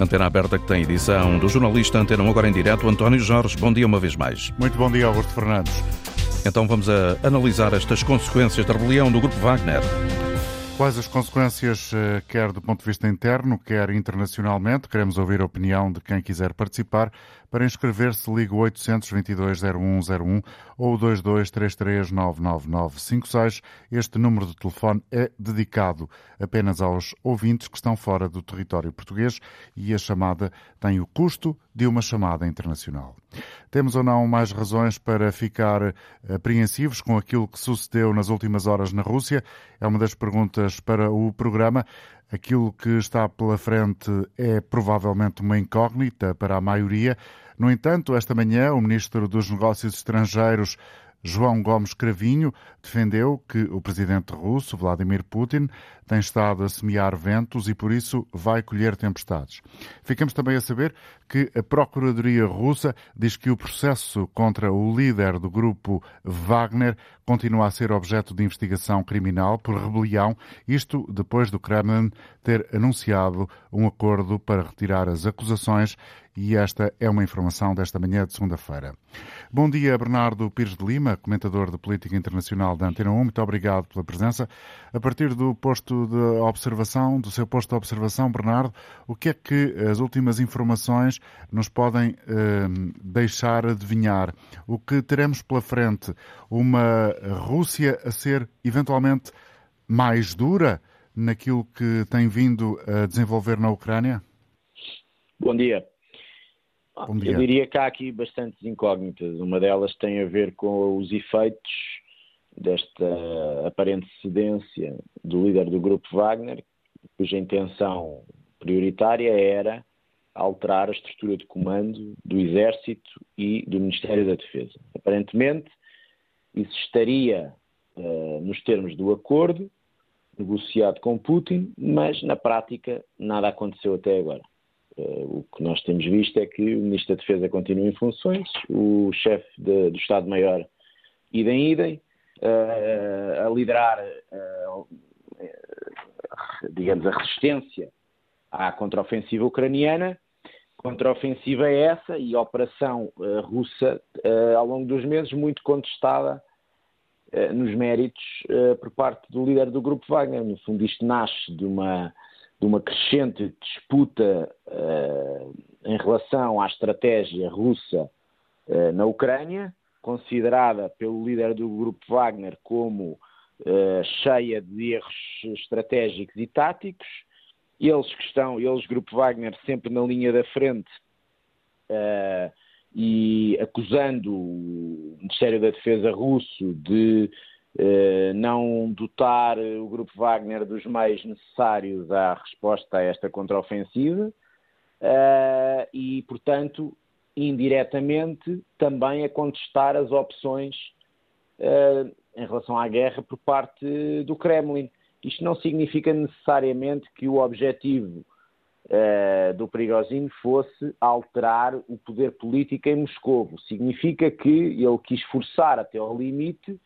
Antena aberta que tem edição do jornalista Antena 1 agora em direto, António Jorge. Bom dia uma vez mais. Muito bom dia, Augusto Fernandes. Então vamos a analisar estas consequências da rebelião do Grupo Wagner. Quais as consequências, eh, quer do ponto de vista interno, quer internacionalmente? Queremos ouvir a opinião de quem quiser participar. Para inscrever-se, ligue 822-0101 ou 2233-99956. Este número de telefone é dedicado apenas aos ouvintes que estão fora do território português e a chamada tem o custo de uma chamada internacional. Temos ou não mais razões para ficar apreensivos com aquilo que sucedeu nas últimas horas na Rússia? É uma das perguntas para o programa. Aquilo que está pela frente é provavelmente uma incógnita para a maioria. No entanto, esta manhã, o Ministro dos Negócios Estrangeiros, João Gomes Cravinho, defendeu que o presidente russo, Vladimir Putin, tem estado a semear ventos e, por isso, vai colher tempestades. Ficamos também a saber que a Procuradoria Russa diz que o processo contra o líder do grupo Wagner continua a ser objeto de investigação criminal por rebelião, isto depois do Kremlin ter anunciado um acordo para retirar as acusações e esta é uma informação desta manhã de segunda-feira. Bom dia, Bernardo Pires de Lima, comentador de política internacional da Antena 1. Muito obrigado pela presença. A partir do posto de observação, do seu posto de observação, Bernardo, o que é que as últimas informações nos podem eh, deixar adivinhar? O que teremos pela frente? Uma Rússia a ser eventualmente mais dura naquilo que tem vindo a desenvolver na Ucrânia? Bom dia. Bom dia. Eu diria que há aqui bastantes incógnitas. Uma delas tem a ver com os efeitos desta aparente cedência do líder do grupo Wagner, cuja intenção prioritária era alterar a estrutura de comando do Exército e do Ministério da Defesa. Aparentemente, isso estaria uh, nos termos do acordo negociado com Putin, mas na prática nada aconteceu até agora. Uh, o que nós temos visto é que o Ministro da Defesa continua em funções, o chefe do Estado-Maior idem idem, uh, a liderar, uh, digamos, a resistência à contraofensiva ucraniana. Contraofensiva é essa e operação russa, ao longo dos meses, muito contestada nos méritos por parte do líder do grupo Wagner. No fundo, isto nasce de uma de uma crescente disputa uh, em relação à estratégia russa uh, na Ucrânia, considerada pelo líder do grupo Wagner como uh, cheia de erros estratégicos e táticos. Eles que estão, eles, grupo Wagner, sempre na linha da frente e acusando o Ministério da Defesa russo de não dotar o Grupo Wagner dos meios necessários à resposta a esta contraofensiva uh, e, portanto, indiretamente também a contestar as opções uh, em relação à guerra por parte do Kremlin. Isto não significa necessariamente que o objetivo do Prigozhin fosse alterar o poder político em Moscou. Significa que ele quis forçar até ao limite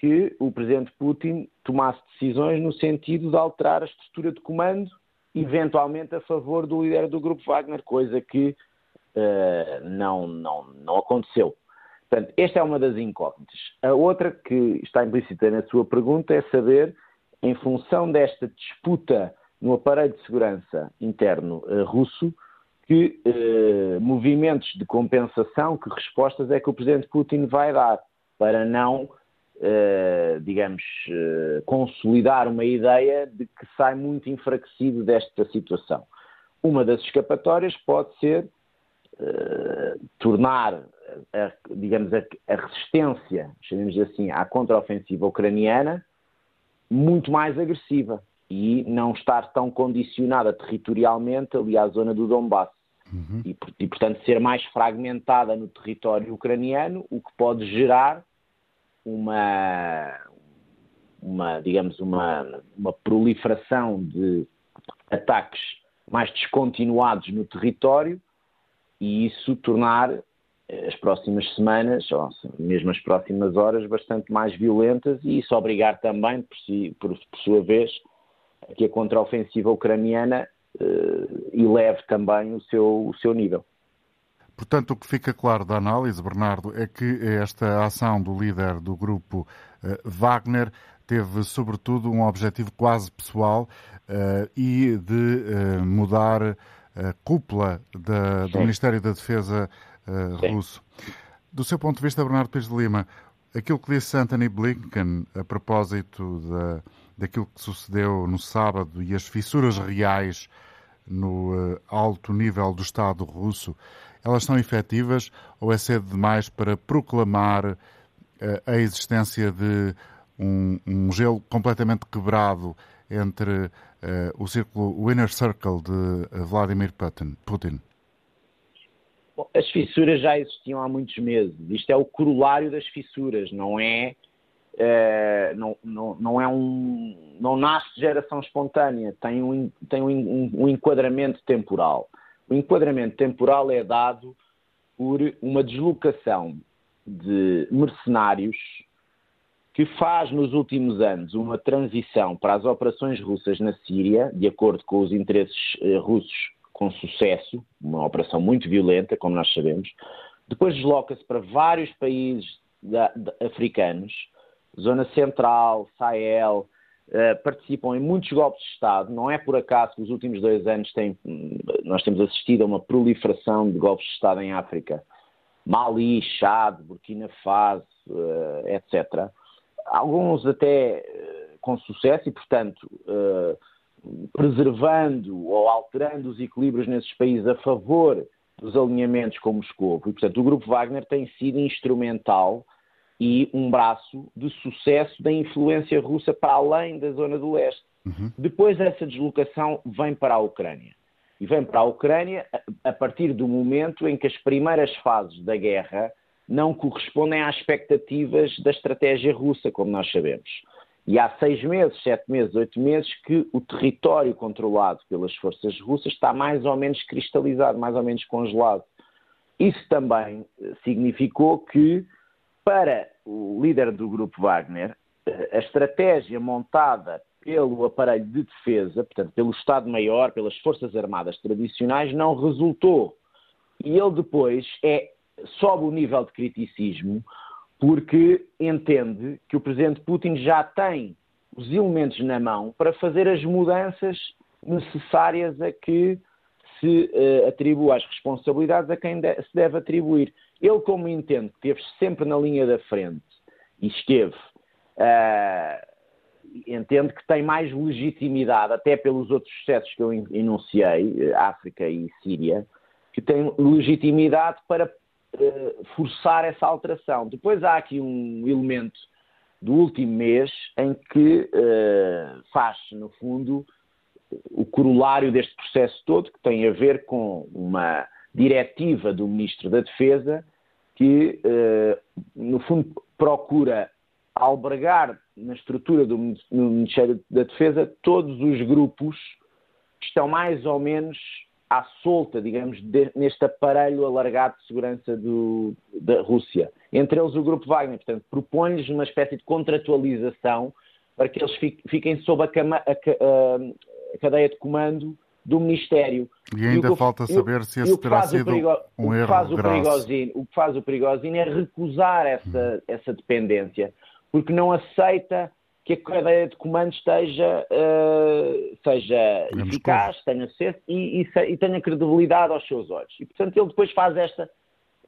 que o presidente Putin tomasse decisões no sentido de alterar a estrutura de comando, eventualmente a favor do líder do grupo Wagner, coisa que uh, não, não, não aconteceu. Portanto, esta é uma das incógnitas. A outra que está implícita na sua pergunta é saber, em função desta disputa no aparelho de segurança interno uh, russo, que uh, movimentos de compensação, que respostas é que o presidente Putin vai dar para não Uh, digamos, uh, consolidar uma ideia de que sai muito enfraquecido desta situação. Uma das escapatórias pode ser uh, tornar, a, digamos, a, a, resistência, chamemos assim, à contraofensiva ucraniana muito mais agressiva e não estar tão condicionada territorialmente ali à zona do Donbass. Uhum. E, e, portanto, ser mais fragmentada no território ucraniano, o que pode gerar uma, uma digamos, uma, uma proliferação de ataques mais descontinuados no território e isso tornar eh, as próximas semanas, ou mesmo as próximas horas, bastante mais violentas e isso obrigar também, por, si, por, por sua vez, a que a contraofensiva ucraniana eleve também o seu, o seu nível. Portanto, o que fica claro da análise, Bernardo, é que esta ação do líder do grupo Wagner teve, sobretudo, um objetivo quase pessoal e de mudar a cúpula da, do Ministério da Defesa russo. Do seu ponto de vista, Bernardo Pires de Lima, aquilo que disse Anthony Blinken a propósito da, daquilo que sucedeu no sábado e as fissuras reais no alto nível do Estado russo, elas são efetivas ou é cedo demais para proclamar uh, a existência de um, um, gelo completamente quebrado entre uh, o círculo, o inner circle de Vladimir Putin? as fissuras já existiam há muitos meses. Isto é o corolário das fissuras, não é, é não, não, não, é um. não nasce de geração espontânea, tem, um, tem um, um enquadramento temporal. O enquadramento temporal é dado por uma deslocação de mercenários que faz nos últimos anos uma transição para as operações russas na Síria, de acordo com os interesses eh, russos com sucesso, uma operação muito violenta, como nós sabemos. Depois desloca-se para vários países africanos, Zona Central, Sahel, participam em muitos golpes de Estado. Não é por acaso que nos últimos dois anos tem, nós temos assistido a uma proliferação de golpes de Estado em África. Mali, Chad, Burkina Faso, uh, etc. Alguns até uh, com sucesso e, portanto, preservando ou alterando os equilíbrios nesses países a favor dos alinhamentos com Moscou. E, portanto, o Grupo Wagner tem sido instrumental e um braço de sucesso da influência russa para além da zona do leste. Uhum. Depois essa deslocação vem para a Ucrânia. E vem para a Ucrânia a partir do momento em que as primeiras fases da guerra não correspondem às expectativas da estratégia russa, como nós sabemos. E há seis meses, sete meses, oito meses que o território controlado pelas forças russas está mais ou menos cristalizado, mais ou menos congelado. Isso também eh, significou que, para o líder do grupo Wagner, eh, a estratégia montada pelo aparelho de defesa, portanto, pelo Estado-Maior, pelas Forças Armadas tradicionais, não resultou. E ele depois é, sobe o nível de criticismo porque entende que o presidente Putin já tem os elementos na mão para fazer as mudanças necessárias a que se uh, atribua as responsabilidades a quem de se deve atribuir. Ele, como entende que esteve sempre na linha da frente e esteve, uh, entende que tem mais legitimidade, até pelos outros sucessos que eu enunciei, África e Síria, que tem legitimidade para eh, forçar essa alteração. Depois há aqui um elemento do último mês em que uh, faz, no fundo, o corolário deste processo todo, que tem a ver com uma diretiva do Ministro da Defesa que, uh, no fundo, procura albergar na estrutura do Ministério da Defesa todos os grupos que estão mais ou menos à solta, digamos, neste aparelho alargado de segurança do, da Rússia. Entre eles o Grupo Wagner. Portanto, propõe-lhes uma espécie de contratualização para que eles fiquem sob a, cama, a, a cadeia de comando do Ministério. E ainda e falta saber se esse terá sido perigo, um erro faz o, o que faz o Perigosino é recusar essa, essa dependência, porque não aceita que a cadeia de comando esteja, uh, seja eficaz, tenha sucesso e, e, e, tenha credibilidade aos seus olhos. E, portanto, ele depois faz esta,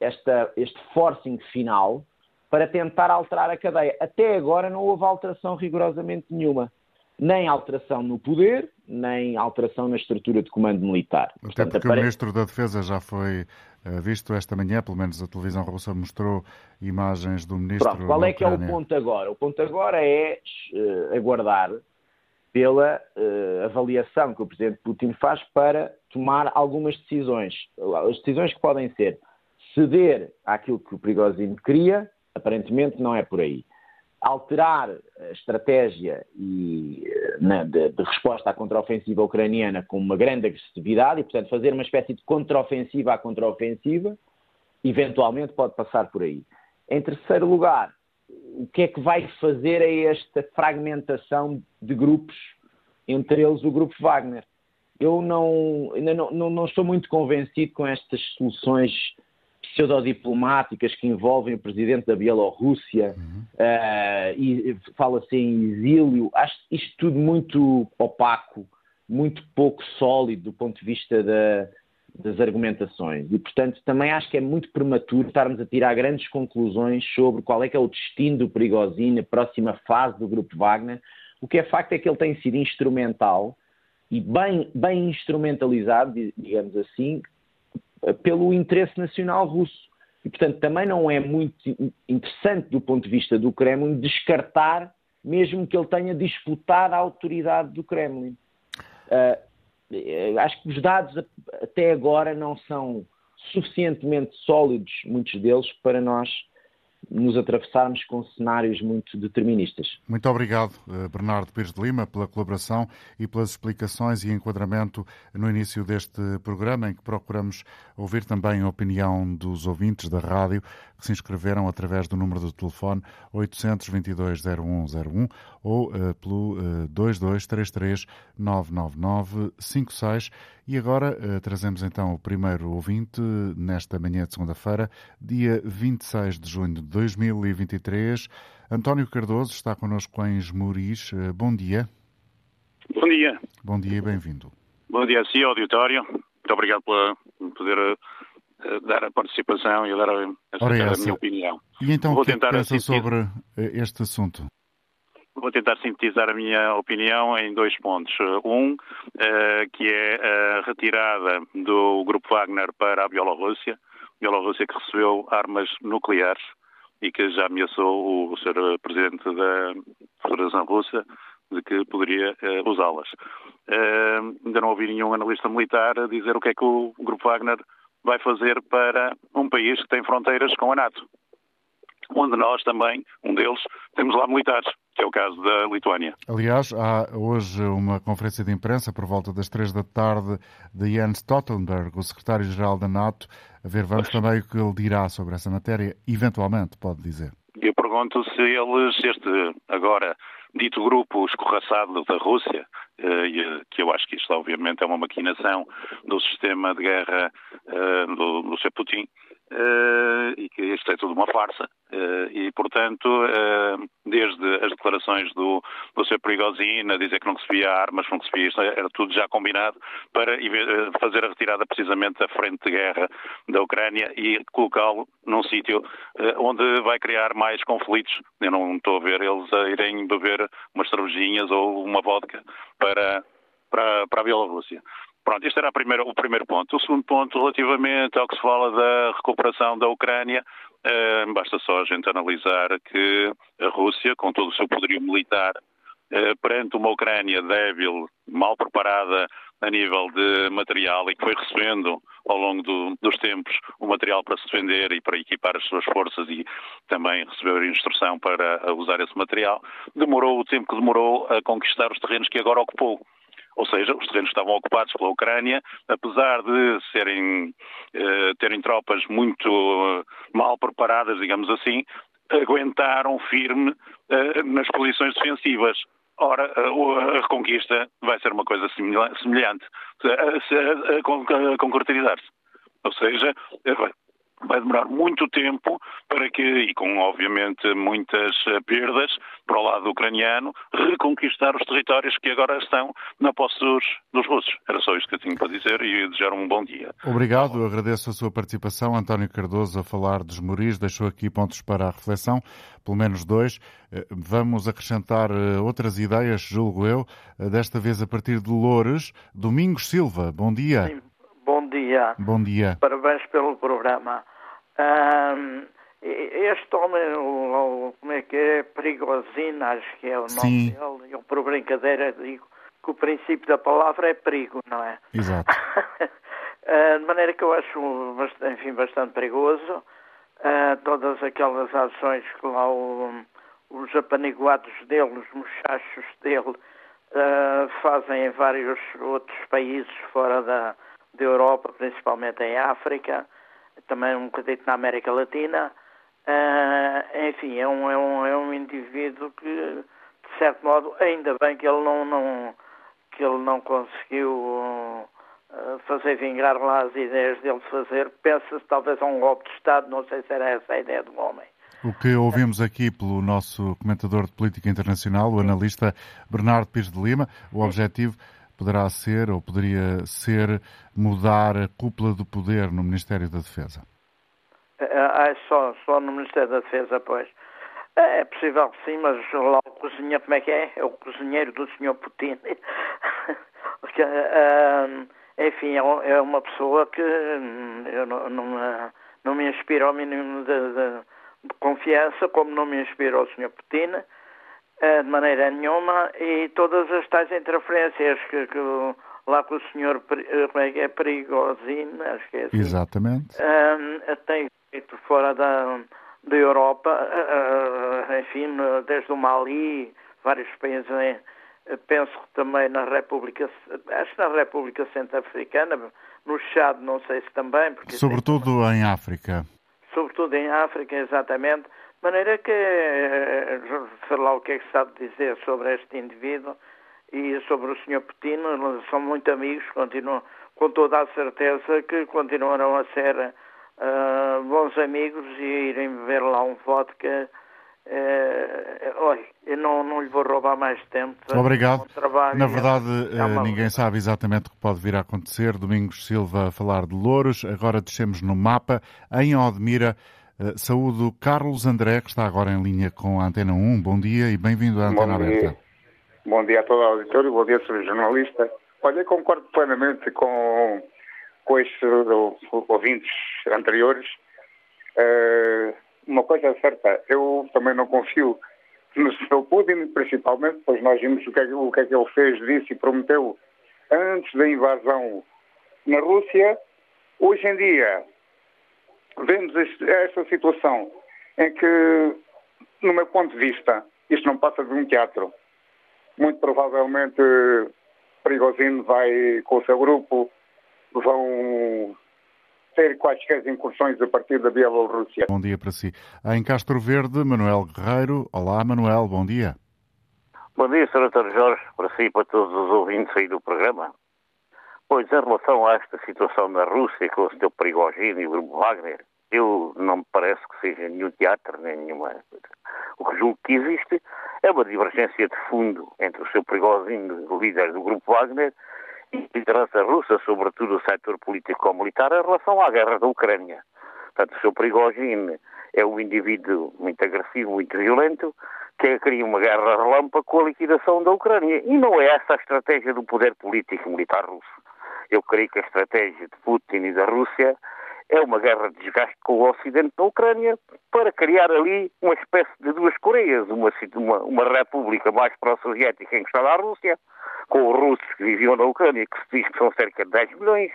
esta, este forcing final para tentar alterar a cadeia. Até agora não houve alteração rigorosamente nenhuma. Nem alteração no poder, nem alteração na estrutura de comando militar. Até Portanto, porque apare... o Ministro da Defesa já foi uh, visto esta manhã, pelo menos a televisão russa mostrou imagens do Ministro. Pronto, qual é que é o ponto agora? O ponto agora é uh, aguardar pela uh, avaliação que o Presidente Putin faz para tomar algumas decisões. As decisões que podem ser ceder àquilo que o Prigozhin queria, aparentemente não é por aí alterar a estratégia e, na, de, de, resposta à contraofensiva ucraniana com uma grande agressividade e, portanto, fazer uma espécie de contraofensiva à contraofensiva, eventualmente pode passar por aí. Em terceiro lugar, o que é que vai fazer a esta fragmentação de grupos, entre eles o grupo Wagner? eu não, ainda não, não, não estou muito convencido com estas soluções pseudodiplomáticas que envolvem o presidente da Bielorrússia uhum. uh, e fala-se em exílio. Acho isto tudo muito opaco, muito pouco sólido do ponto de vista da, das argumentações. E, portanto, também acho que é muito prematuro estarmos a tirar grandes conclusões sobre qual é que é o destino do Prigozhin, a próxima fase do Grupo Wagner. O que é facto é que ele tem sido instrumental e bem, bem instrumentalizado, digamos assim, pelo interesse nacional russo. E, portanto, também não é muito interessante do ponto de vista do Kremlin descartar, mesmo que ele tenha disputado a autoridade do Kremlin. Uh, acho que os dados até agora não são suficientemente sólidos, muitos deles, para nós nos atravessarmos com cenários muito deterministas. Muito obrigado, eh, Bernardo Pires de Lima, pela colaboração e pelas explicações e enquadramento no início deste programa, em que procuramos ouvir também a opinião dos ouvintes da rádio que se inscreveram através do número do telefone 822-0101 ou uh, pelo uh, 2233-99956. E agora trazemos então o primeiro ouvinte nesta manhã de segunda-feira, dia 26 de junho de 2023. António Cardoso está connosco em Esmoriz. Uh, bom dia. Bom dia. Bom dia e bem-vindo. Bom dia a si, auditório. Muito obrigado por poder dar a participação e dar a, a, a minha opinião. E então, o que, é que pensa sobre eh, este assunto? Vou tentar sintetizar a minha opinião em dois pontos. Um, que é a retirada do Grupo Wagner para a Bielorrússia, Bielorrússia que recebeu armas nucleares e que já ameaçou o Sr. Presidente da Federação Russa de que poderia uh, usá-las. Uh, ainda não ouvi nenhum analista militar dizer o que é que o Grupo Wagner vai fazer para um país que tem fronteiras com a NATO, onde nós também, um deles, temos lá militares, que é o caso da Lituânia. Aliás, há hoje uma conferência de imprensa por volta das três da tarde de Jens Stoltenberg, o secretário-geral da NATO, a ver, vamos também o que ele dirá sobre essa matéria, eventualmente, pode dizer. Eu pergunto se eles, este agora dito grupo escorraçado da Rússia, eh, que eu acho que isto obviamente é uma maquinação do sistema de guerra eh, do, do. Putin, Uh, e que isto é tudo uma farsa. Uh, e, portanto, uh, desde as declarações do, do Sr. Prigozhin a dizer que não recebia armas, não recebia isto, era tudo já combinado para fazer a retirada precisamente da frente de guerra da Ucrânia e colocá-lo num sítio onde vai criar mais conflitos. Eu não estou a ver eles a irem beber umas cervejinhas ou uma vodka para, para, para a Bielorrússia. Pronto, este era primeira, o primeiro ponto. O segundo ponto, relativamente ao que se fala da recuperação da Ucrânia, eh, basta só a gente analisar que a Rússia, com todo o seu poderio militar, eh, perante uma Ucrânia débil, mal preparada a nível de material e que foi recebendo ao longo do, dos tempos o material para se defender e para equipar as suas forças e também receber instrução para usar esse material, demorou o tempo que demorou a conquistar os terrenos que agora ocupou. Ou seja, os terrenos estavam ocupados pela Ucrânia, apesar de serem, eh, terem tropas muito eh, mal preparadas, digamos assim, aguentaram firme eh, nas posições defensivas. Ora, a, reconquista vai ser uma coisa semelhante a, a, a concretizar-se. Ou seja, vai demorar muito tempo para que, e com obviamente muitas eh, perdas para o lado ucraniano, reconquistar os territórios que agora estão na posse dos, dos russos. Era só isto que eu tinha para dizer e desejar um bom dia. Obrigado, eu agradeço a sua participação. António Cardoso a falar dos Moris, deixou aqui pontos para a reflexão, pelo menos dois. Eh, vamos acrescentar eh, outras ideias, julgo eu, desta vez a partir de Loures. Domingos Silva, bom dia. Sim. Bom dia. Bom dia. Parabéns pelo programa. Um, este homem, o, como é que é? Perigosino, acho que é o nome Sim. dele. Eu, por brincadeira, digo que o princípio da palavra é perigo, não é? Exato. uh, de maneira que eu acho, enfim, bastante perigoso uh, todas aquelas ações que lá o, os apaniguados dele, os muchachos dele, uh, fazem em vários outros países fora da, da Europa, principalmente em África também um bocadinho na América Latina. Uh, enfim, é um, é, um, é um indivíduo que, de certo modo, ainda bem que ele não, não, que ele não conseguiu uh, fazer vingar lá as ideias dele de fazer, pensa-se talvez a um golpe de Estado, não sei se era essa a ideia do homem. O que ouvimos aqui pelo nosso comentador de política internacional, o analista Bernardo Pires de Lima, o objetivo poderá ser ou poderia ser mudar a cúpula do poder no Ministério da Defesa? Ah, é só, só no Ministério da Defesa, pois. É, possível que sim, mas lá o cozinheiro, como é que é? É o cozinheiro do Sr. Putin. Porque, uh, enfim, é, uma pessoa que hum, eu não, não, não me inspira ao mínimo de, de, confiança, como não me inspira o Sr. Putin, de maneira nenhuma, e todas as tais interferências que, que lá com o Sr. Como é é? Perigosino, acho que é assim. Exatamente. Uh, tem feito fora da da Europa, uh, enfim, desde o Mali, vários países, penso também na República, acho na República Centro-Africana, no Chad, não sei se também. Porque Sobretudo tem... em África. Sobretudo em África, exatamente. De maneira que, sei lá o que é que sabe dizer sobre este indivíduo e sobre o Sr. Putin, são muito amigos, continuam, com toda a certeza que continuarão a ser uh, bons amigos e irem beber lá um vodka. Uh, olha, eu não, não lhe vou roubar mais tempo. Obrigado. Um Na verdade, uh, ninguém sabe exatamente o que pode vir a acontecer. Domingos Silva a falar de Louros. Agora descemos no mapa. Em Odmira, saúdo Carlos André, que está agora em linha com a Antena 1. Bom dia e bem-vindo à Antena bom Aberta. Bom dia a todo o auditório, bom dia, Sr. Jornalista. Olha, concordo plenamente com com estes ouvintes anteriores, uh, uma coisa é certa, eu também não confio no Sr. Putin, principalmente, pois nós vimos o que, é, o que é que ele fez, disse e prometeu antes da invasão na Rússia. Hoje em dia, vemos este, esta situação em que, no meu ponto de vista, isto não passa de um teatro. Muito provavelmente, Prigozhin vai com o seu grupo vão ter quaisquer incursões a partir da Bielorrússia. Bom dia para si. Em Castro Verde, Manuel Guerreiro. Olá, Manuel, bom dia. Bom dia, Sr. Dr. Jorge, para si e para todos os ouvintes aí do programa. Pois, em relação a esta situação na Rússia com o Sr. Prigogine e o Grupo Wagner, eu não me parece que seja nenhum teatro, nem nenhuma. O que julgo que existe é uma divergência de fundo entre o Sr. Prigogine, líder do Grupo Wagner, liderança russa, sobretudo o setor político-militar, em relação à guerra da Ucrânia. Portanto, o seu Prigogine é um indivíduo muito agressivo, muito violento, que cria uma guerra relâmpago com a liquidação da Ucrânia. E não é essa a estratégia do poder político militar russo. Eu creio que a estratégia de Putin e da Rússia é uma guerra de desgaste com o Ocidente na Ucrânia para criar ali uma espécie de duas Coreias, uma, uma, uma república mais pró-soviética encostada à Rússia, com os russos que viviam na Ucrânia, que se diz que são cerca de 10 milhões,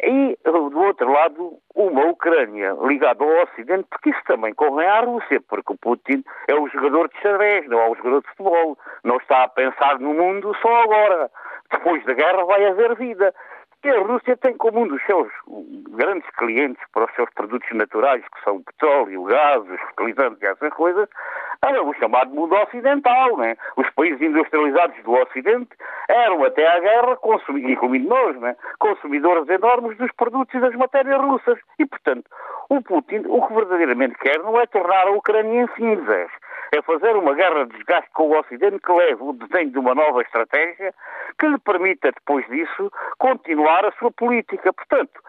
e, do outro lado, uma Ucrânia ligada ao Ocidente, porque isso também convém à Rússia, porque o Putin é o jogador de xadrez, não é o jogador de futebol. Não está a pensar no mundo só agora. Depois da guerra vai haver vida. E a Rússia tem como um dos seus grandes clientes para os seus produtos naturais, que são o petróleo, o gás, os fertilizantes e essas coisas, o chamado mundo ocidental. Né? Os países industrializados do Ocidente eram até à guerra, incluindo nós, né? consumidores enormes dos produtos e das matérias russas. E, portanto, o Putin o que verdadeiramente quer não é tornar a Ucrânia em cinzas, é fazer uma guerra de desgaste com o Ocidente que leve o desenho de uma nova estratégia que lhe permita, depois disso, continuar a sua política. Portanto,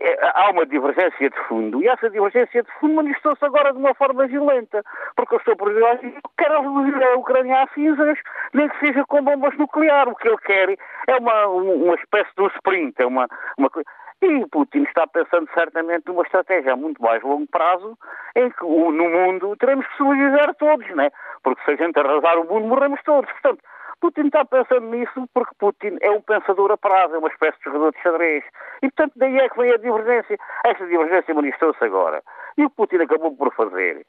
é, há uma divergência de fundo e essa divergência de fundo manifestou-se agora de uma forma violenta, porque o seu presidente quer reduzir a Ucrânia a cinzas, nem que seja com bombas nucleares. O que ele quer é uma, uma espécie de um sprint, é uma, uma e Putin está pensando certamente numa estratégia a muito mais longo prazo, em que no mundo teremos que solidarizar todos, né? Porque se a gente arrasar o mundo, morremos todos. Portanto, Putin está pensando nisso porque Putin é um pensador a prazo, é uma espécie de jogador de xadrez. E, portanto, daí é que vem a divergência. Esta divergência manifestou-se agora. E o Putin acabou por fazer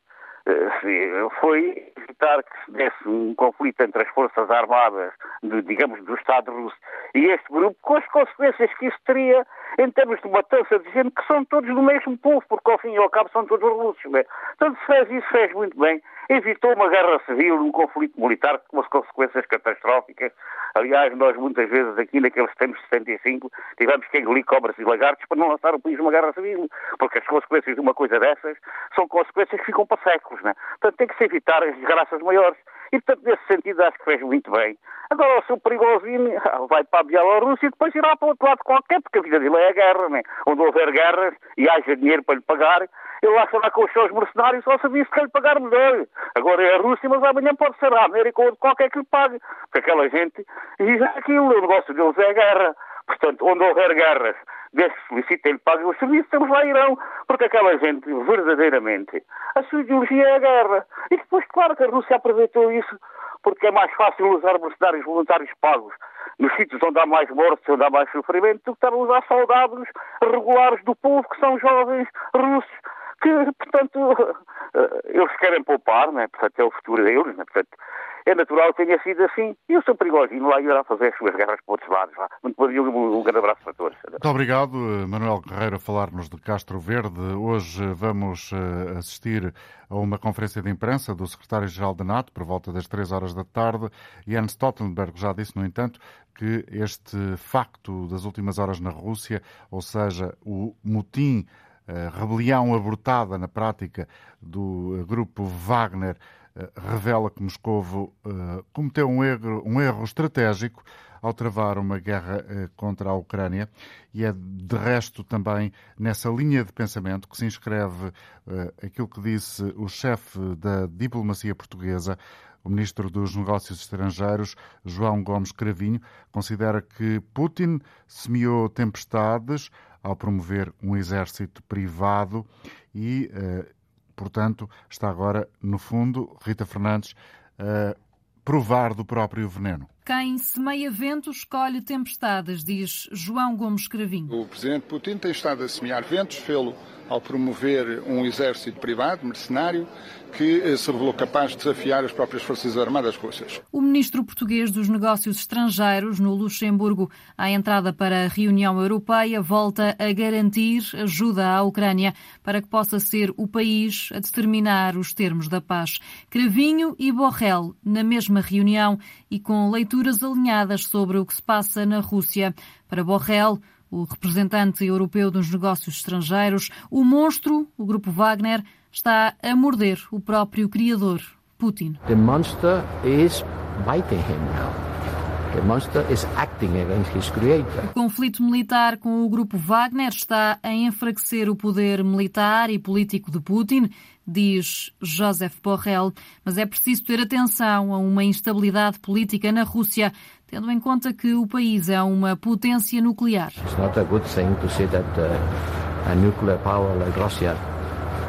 foi evitar que se desse um conflito entre as forças armadas, de, digamos, do Estado russo e este grupo, com as consequências que isso teria em termos de matança de gente que são todos do mesmo povo, porque ao fim e ao cabo são todos russos. Né? Portanto, se fez isso, fez muito bem evitou uma guerra civil, um conflito militar com as consequências catastróficas. Aliás, nós muitas vezes aqui naqueles tempos de 75 tivemos que engolir cobras e lagartos para não lançar o país numa guerra civil, porque as consequências de uma coisa dessas são consequências que ficam para séculos, né? Portanto, tem que se evitar as desgraças maiores. E, portanto, nesse sentido, acho que fez muito bem. Agora, o seu perigosinho vai para a Bielorrússia e depois irá para o outro lado qualquer, porque a vida dele é a guerra, né? Onde houver guerras e haja dinheiro para lhe pagar, ele lá estará com os seus mercenários ao serviço que lhe pagar melhor. Agora é a Rússia, mas amanhã pode ser a América ou qualquer que lhe pague. Porque aquela gente diz aquilo, o negócio deles é a guerra. Portanto, onde houver guerras, desde que solicitem-lhe paguem os serviços, eles lá irão. Porque aquela gente, verdadeiramente, a sua ideologia é a guerra. E depois, claro que a Rússia aproveitou isso, porque é mais fácil usar mercenários voluntários pagos nos sítios onde há mais mortes, onde há mais sofrimento, do que estar a usar soldados regulares do povo, que são jovens russos, que, portanto, eh, eles querem poupar, né? portanto, é o futuro deles, né? portanto, é natural que tenha sido assim. E eu sou perigosinho lá irá fazer as suas guerras para outros lados. Lá. Muito um grande abraço para todos. Muito obrigado, Manuel Guerreiro, a falar-nos de Castro Verde. Hoje vamos eh, assistir a uma conferência de imprensa do secretário-geral da NATO, por volta das três horas da tarde. Jens Stoltenberg já disse, no entanto, que este facto das últimas horas na Rússia, ou seja, o motim rebelião abortada na prática do eh, grupo Wagner eh, revela que Moscovo eh, cometeu um erro, um erro estratégico ao travar uma guerra contra a Ucrânia. E é de resto também nessa linha de pensamento que se inscreve aquilo que disse o chefe da diplomacia portuguesa, o ministro dos Negócios Estrangeiros, João Gomes Cravinho, considera que Putin semeou tempestades ao promover um exército privado e, eh, portanto, está agora, no fundo, Rita Fernandes, a provar do próprio veneno. Quem semeia ventos escolhe tempestades, diz João Gomes Cravinho. O presidente Putin tem estado a semear ventos, fê-lo ao promover um exército privado, mercenário, que eh, se revelou capaz de desafiar as próprias Forças Armadas russas. O ministro português dos Negócios Estrangeiros, no Luxemburgo, à entrada para a reunião europeia, volta a garantir ajuda à Ucrânia para que possa ser o país a determinar os termos da paz. Cravinho e Borrell, na mesma reunião e com leituras alinhadas sobre o que se passa na Rússia. Para Borrell, o representante europeu dos negócios estrangeiros, o monstro, o grupo Wagner, está a morder o próprio criador, Putin. The monster is biting him now. The monster is acting against his creator. O conflito militar com o grupo Wagner está a enfraquecer o poder militar e político de Putin, diz Joseph Borrell, mas é preciso ter atenção a uma instabilidade política na Rússia tendo em conta que o país é uma potência nuclear. It's not a good thing to see that uh, a nuclear power like Russia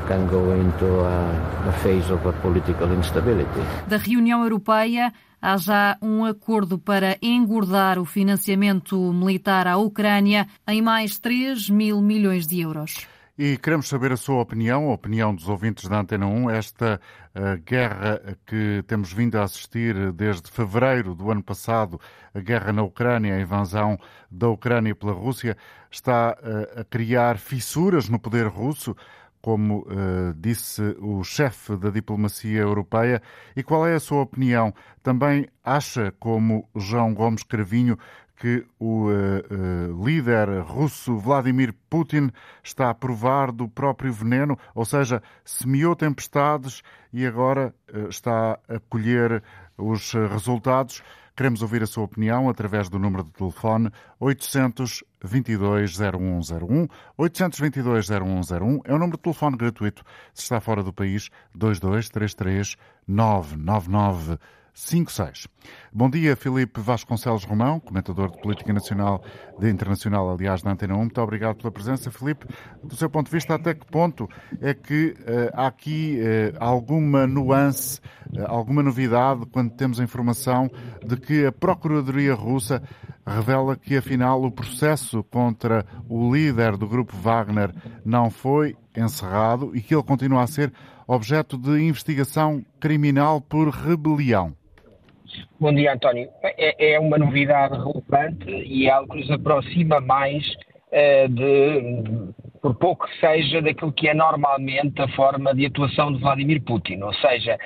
can go into a, a phase of a political instability. Da reunião europeia há já um acordo para engordar o financiamento militar à Ucrânia em mais 3 mil milhões de euros. E queremos saber a sua opinião, a opinião dos ouvintes da Antena 1, esta uh, guerra que temos vindo a assistir desde fevereiro do ano passado, a guerra na Ucrânia, a invasão da Ucrânia pela Rússia, está uh, a criar fissuras no poder russo, como uh, disse o chefe da diplomacia europeia. E qual é a sua opinião? Também acha, como João Gomes Cravinho, que o uh, uh, líder russo Vladimir Putin está a provar do próprio veneno, ou seja, semeou tempestades e agora uh, está a colher os resultados. Queremos ouvir a sua opinião através do número de telefone 822 0101. 822 0101 é o número de telefone gratuito. Se está fora do país, 2233 999 56. Bom dia, Filipe Vasconcelos Romão, comentador de política nacional e internacional, aliás, da Antena 1. Muito obrigado pela presença, Filipe. Do seu ponto de vista, até que ponto é que uh, há aqui uh, alguma nuance, uh, alguma novidade quando temos a informação de que a Procuradoria Russa revela que, afinal, o processo contra o líder do grupo Wagner não foi encerrado e que ele continua a ser objeto de investigação criminal por rebelião? Bom dia, António. É, é uma novidade relevante e é algo que nos aproxima mais uh, de, por pouco que seja, daquilo que é normalmente a forma de atuação de Vladimir Putin. Ou seja,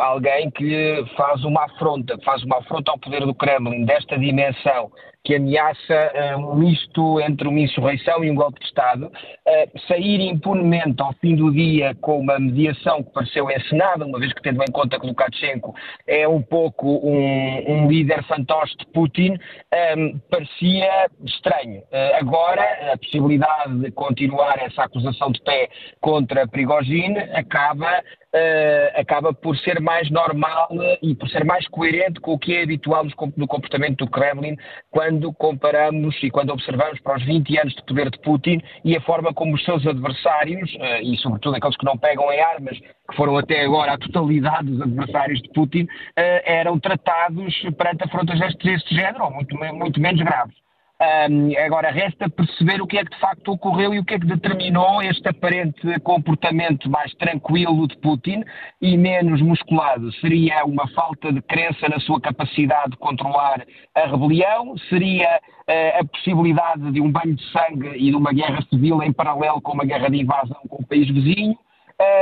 alguém que faz uma afronta, faz uma afronta ao poder do Kremlin desta dimensão que ameaça uh, um misto entre uma insurreição e um golpe de Estado, uh, sair impunemente ao fim do dia com uma mediação que pareceu encenada, uma vez que tendo em conta que Lukashenko é um pouco um, um líder fantoche de Putin, ehm, parecia estranho. Agora, a possibilidade de continuar essa acusação de pé contra Prigozhin acaba uh, acaba por ser mais normal e por ser mais coerente com o que é habitual no comportamento do Kremlin quando comparamos e quando observamos para os 20 anos de poder de Putin e a forma como os seus adversários, uh, e sobretudo aqueles que não pegam em armas, que foram até agora a totalidade dos adversários de Putin, eram tratados perante afrontas deste género, ou muito, muito menos graves. Um, agora, resta perceber o que é que de facto ocorreu e o que é que determinou este aparente comportamento mais tranquilo de Putin e menos musculado. Seria uma falta de crença na sua capacidade de controlar a rebelião? Seria uh, a possibilidade de um banho de sangue e de uma guerra civil em paralelo com uma guerra de invasão com o país vizinho?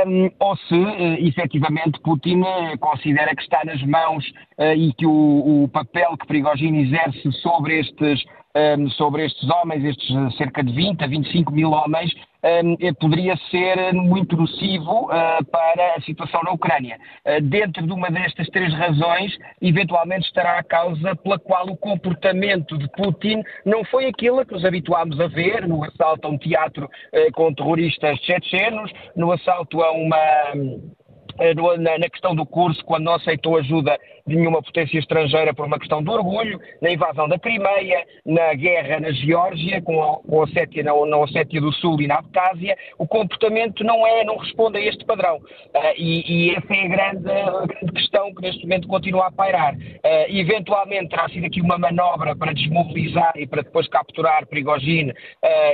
Um, ou se uh, efetivamente Putin uh, considera que está nas mãos uh, e que o, o, papel que Prigogine exerce sobre estes um, sobre estes homens, estes cerca de 20 a 25 mil homens, um, eh, poderia ser muito nocivo uh, para a situação na Ucrânia. Uh, dentro de uma destas três razões, eventualmente estará a causa pela qual o comportamento de Putin não foi aquilo que nos habituámos a ver no assalto a um teatro uh, com terroristas chechenos, no assalto a uma na, na, questão do curso, quando não aceitou ajuda de nenhuma potência estrangeira por uma questão de orgulho, na invasão da Crimeia, na guerra na Geórgia, com a, Ossétia, na, na Ossétia do Sul e na Abcásia, o comportamento não é, não responde a este padrão. Uh, e, e, essa é a grande, a grande, questão que neste momento continua a pairar. Uh, eventualmente terá sido aqui uma manobra para desmobilizar e para depois capturar Prigogine uh,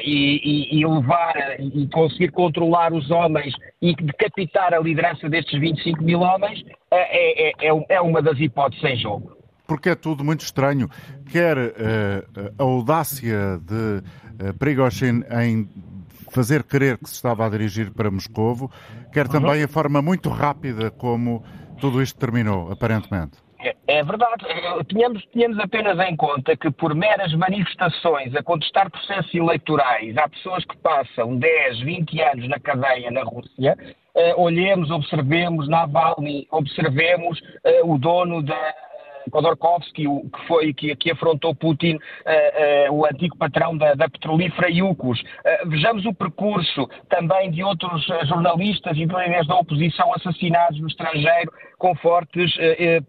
e, e, e levar e conseguir controlar os homens e decapitar a liderança destes 25 mil homens, é, é, é, é uma das hipóteses em jogo porque é tudo muito estranho. Quer uh, a audácia de uh, Prigozhin em fazer crer que se estava a dirigir para Moscovo, quer também a forma muito rápida como tudo isto terminou, aparentemente. É, é verdade. Tínhamos, tínhamos apenas em conta que, por meras manifestações a contestar processos eleitorais, há pessoas que passam 10, 20 anos na cadeia na Rússia. Uh, olhemos, observemos Navalny, observemos uh, o dono da Khodorkovsky, que foi que, que afrontou Putin, uh, uh, o antigo patrão da, da petrolífera Yukos. Uh, vejamos o percurso também de outros jornalistas e líderes da oposição assassinados no estrangeiro com fortes eh,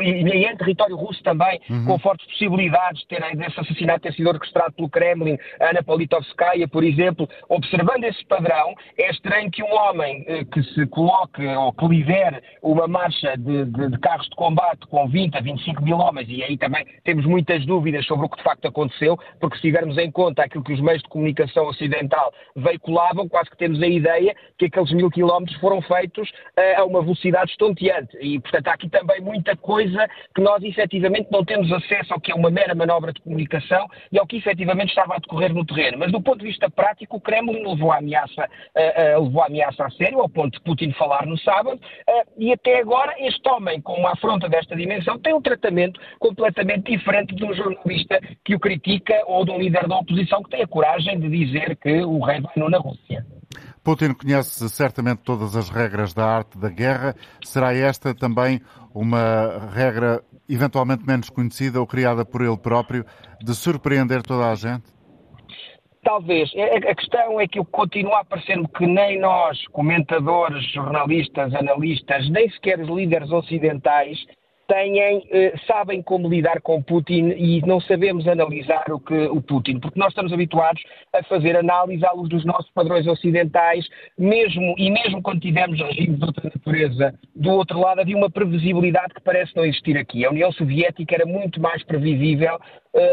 e em território russo também, uhum. com fortes possibilidades de terem desse assassinato ter sido orquestrado pelo Kremlin, Ana Politovskaya, por exemplo. Observando esse padrão, é estranho que um homem que se coloque ou que lidere uma marcha de, de, de carros de combate com 20 a 25 25 mil homens, e aí também temos muitas dúvidas sobre o que de facto aconteceu, porque se tivermos em conta aquilo que os meios de comunicação ocidental veiculavam, quase que temos a ideia que aqueles mil quilómetros foram feitos uh, a uma velocidade estonteante. E, portanto, há aqui também muita coisa que nós efetivamente não temos acesso ao que é uma mera manobra de comunicação e ao que efetivamente estava a decorrer no terreno. Mas do ponto de vista prático, o Kremlin levou a ameaça, uh, uh, levou a ameaça a sério, ao ponto de Putin falar no sábado, e até agora este homem, com uma afronta desta dimensão, tem um tratamento completamente diferente de um jornalista que o critica ou de um líder da oposição que tem a coragem de dizer que o rei vai na Rússia. Putin conhece certamente todas as regras da arte da guerra. Será esta também uma regra eventualmente menos conhecida ou criada por ele próprio de surpreender toda a gente? Talvez. A questão é que continua a parecer-me que nem nós, comentadores, jornalistas, analistas, nem sequer os líderes ocidentais têm, eh, sabem como lidar com Putin e não sabemos analisar o que o Putin, porque nós estamos habituados a fazer análise à luz dos nossos padrões ocidentais, mesmo e mesmo quando tivemos regimes de outra natureza do outro lado, havia uma previsibilidade que parece não existir aqui. A União Soviética era muito mais previsível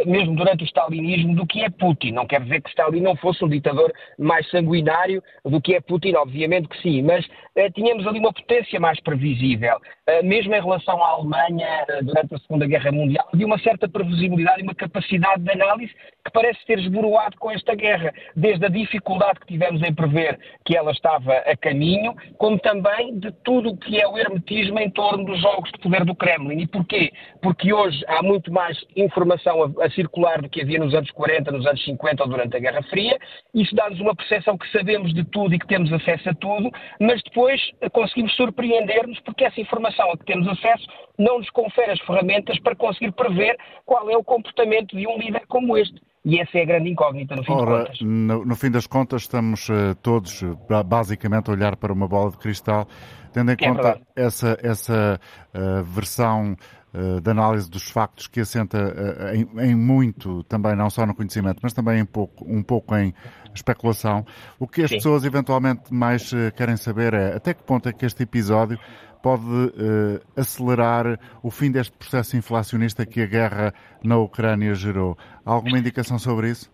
mesmo durante o stalinismo, do que é Putin. Não quer dizer que Stalin não fosse um ditador mais sanguinário do que é Putin, obviamente que sim, mas tínhamos ali uma potência mais previsível. mesmo em relação à Alemanha, durante a Segunda Guerra Mundial, havia uma certa previsibilidade e uma capacidade de análise que parece ter esboroado com esta guerra, desde a dificuldade que tivemos em prever que ela estava a caminho, como também de tudo o que é o hermetismo em torno dos jogos de poder do Kremlin. E porquê? Porque hoje há muito mais informação a, circular do que havia nos anos 40, nos anos 50 ou durante a Guerra Fria. Isso dá-nos uma percepção que sabemos de tudo e que temos acesso a tudo, mas depois conseguimos surpreender-nos porque essa informação a que temos acesso não nos confere as ferramentas para conseguir prever qual é o comportamento de um líder como este. E essa é a grande incógnita, no fim Ora, das contas. No, no fim das contas, estamos uh, todos uh, basicamente a olhar para uma bola de cristal, tendo em é conta verdade. essa, essa uh, versão de análise dos factos que assenta em, em, muito, também não só no conhecimento, mas também em pouco, um pouco em especulação. O que as Sim. pessoas eventualmente mais querem saber é até que ponto é que este episódio pode uh, acelerar o fim deste processo inflacionista que a guerra na Ucrânia gerou. Há alguma indicação sobre isso?